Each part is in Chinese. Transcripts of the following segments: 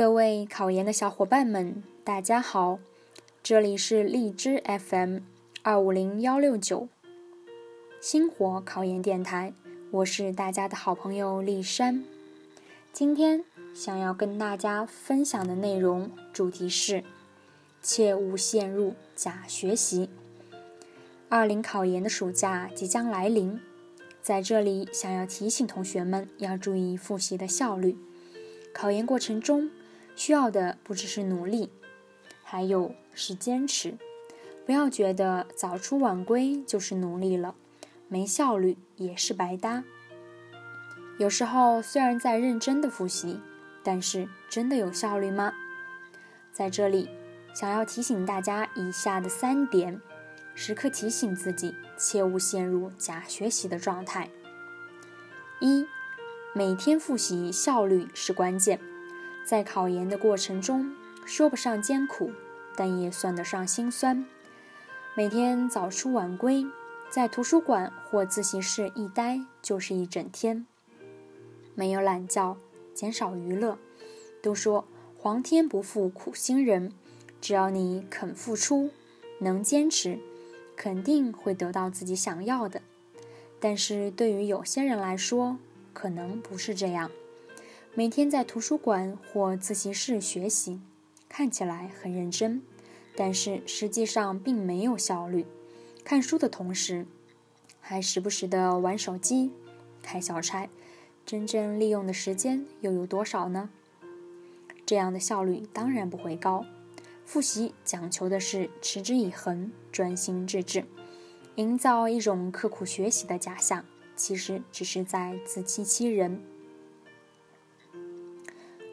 各位考研的小伙伴们，大家好，这里是荔枝 FM 二五零幺六九星火考研电台，我是大家的好朋友丽珊。今天想要跟大家分享的内容主题是：切勿陷入假学习。二零考研的暑假即将来临，在这里想要提醒同学们要注意复习的效率。考研过程中。需要的不只是努力，还有是坚持。不要觉得早出晚归就是努力了，没效率也是白搭。有时候虽然在认真的复习，但是真的有效率吗？在这里，想要提醒大家以下的三点，时刻提醒自己，切勿陷入假学习的状态。一，每天复习效率是关键。在考研的过程中，说不上艰苦，但也算得上心酸。每天早出晚归，在图书馆或自习室一待就是一整天，没有懒觉，减少娱乐。都说皇天不负苦心人，只要你肯付出，能坚持，肯定会得到自己想要的。但是对于有些人来说，可能不是这样。每天在图书馆或自习室学习，看起来很认真，但是实际上并没有效率。看书的同时，还时不时的玩手机、开小差，真正利用的时间又有多少呢？这样的效率当然不会高。复习讲求的是持之以恒、专心致志，营造一种刻苦学习的假象，其实只是在自欺欺人。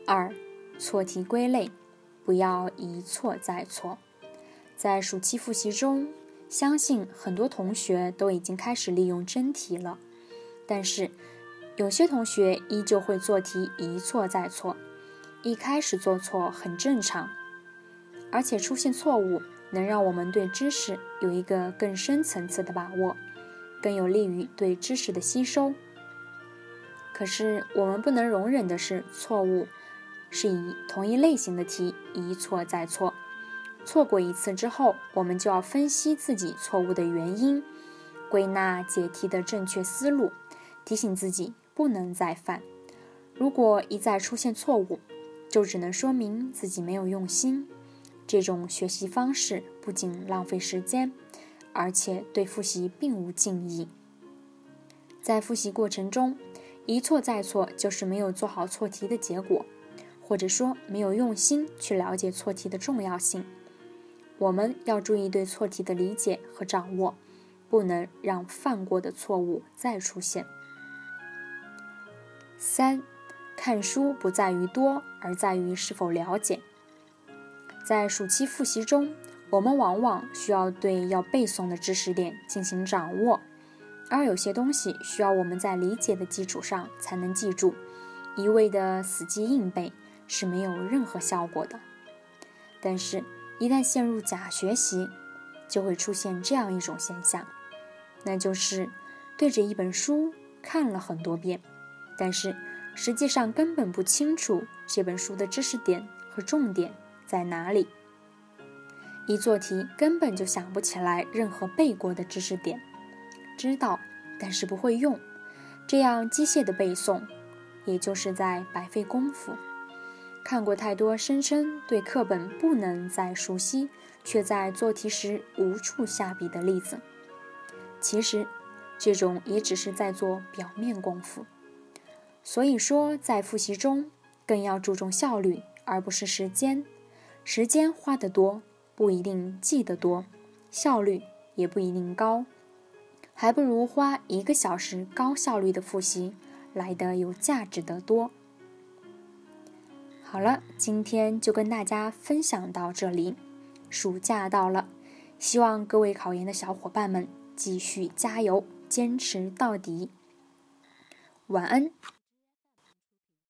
二，错题归类，不要一错再错。在暑期复习中，相信很多同学都已经开始利用真题了，但是有些同学依旧会做题一错再错。一开始做错很正常，而且出现错误能让我们对知识有一个更深层次的把握，更有利于对知识的吸收。可是我们不能容忍的是错误。是以同一类型的题一错再错，错过一次之后，我们就要分析自己错误的原因，归纳解题的正确思路，提醒自己不能再犯。如果一再出现错误，就只能说明自己没有用心。这种学习方式不仅浪费时间，而且对复习并无敬意。在复习过程中，一错再错就是没有做好错题的结果。或者说没有用心去了解错题的重要性，我们要注意对错题的理解和掌握，不能让犯过的错误再出现。三，看书不在于多，而在于是否了解。在暑期复习中，我们往往需要对要背诵的知识点进行掌握，而有些东西需要我们在理解的基础上才能记住，一味的死记硬背。是没有任何效果的。但是，一旦陷入假学习，就会出现这样一种现象，那就是对着一本书看了很多遍，但是实际上根本不清楚这本书的知识点和重点在哪里。一做题根本就想不起来任何背过的知识点，知道但是不会用，这样机械的背诵，也就是在白费功夫。看过太多声称对课本不能再熟悉，却在做题时无处下笔的例子。其实，这种也只是在做表面功夫。所以说，在复习中更要注重效率，而不是时间。时间花得多，不一定记得多；效率也不一定高。还不如花一个小时高效率的复习来得有价值得多。好了，今天就跟大家分享到这里。暑假到了，希望各位考研的小伙伴们继续加油，坚持到底。晚安。